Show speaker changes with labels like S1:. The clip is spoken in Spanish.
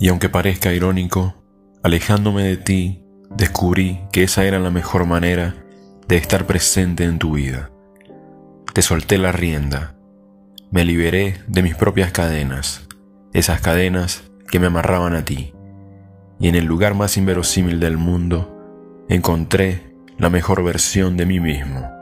S1: Y aunque parezca irónico, alejándome de ti, descubrí que esa era la mejor manera de estar presente en tu vida. Te solté la rienda, me liberé de mis propias cadenas, esas cadenas que me amarraban a ti, y en el lugar más inverosímil del mundo encontré la mejor versión de mí mismo.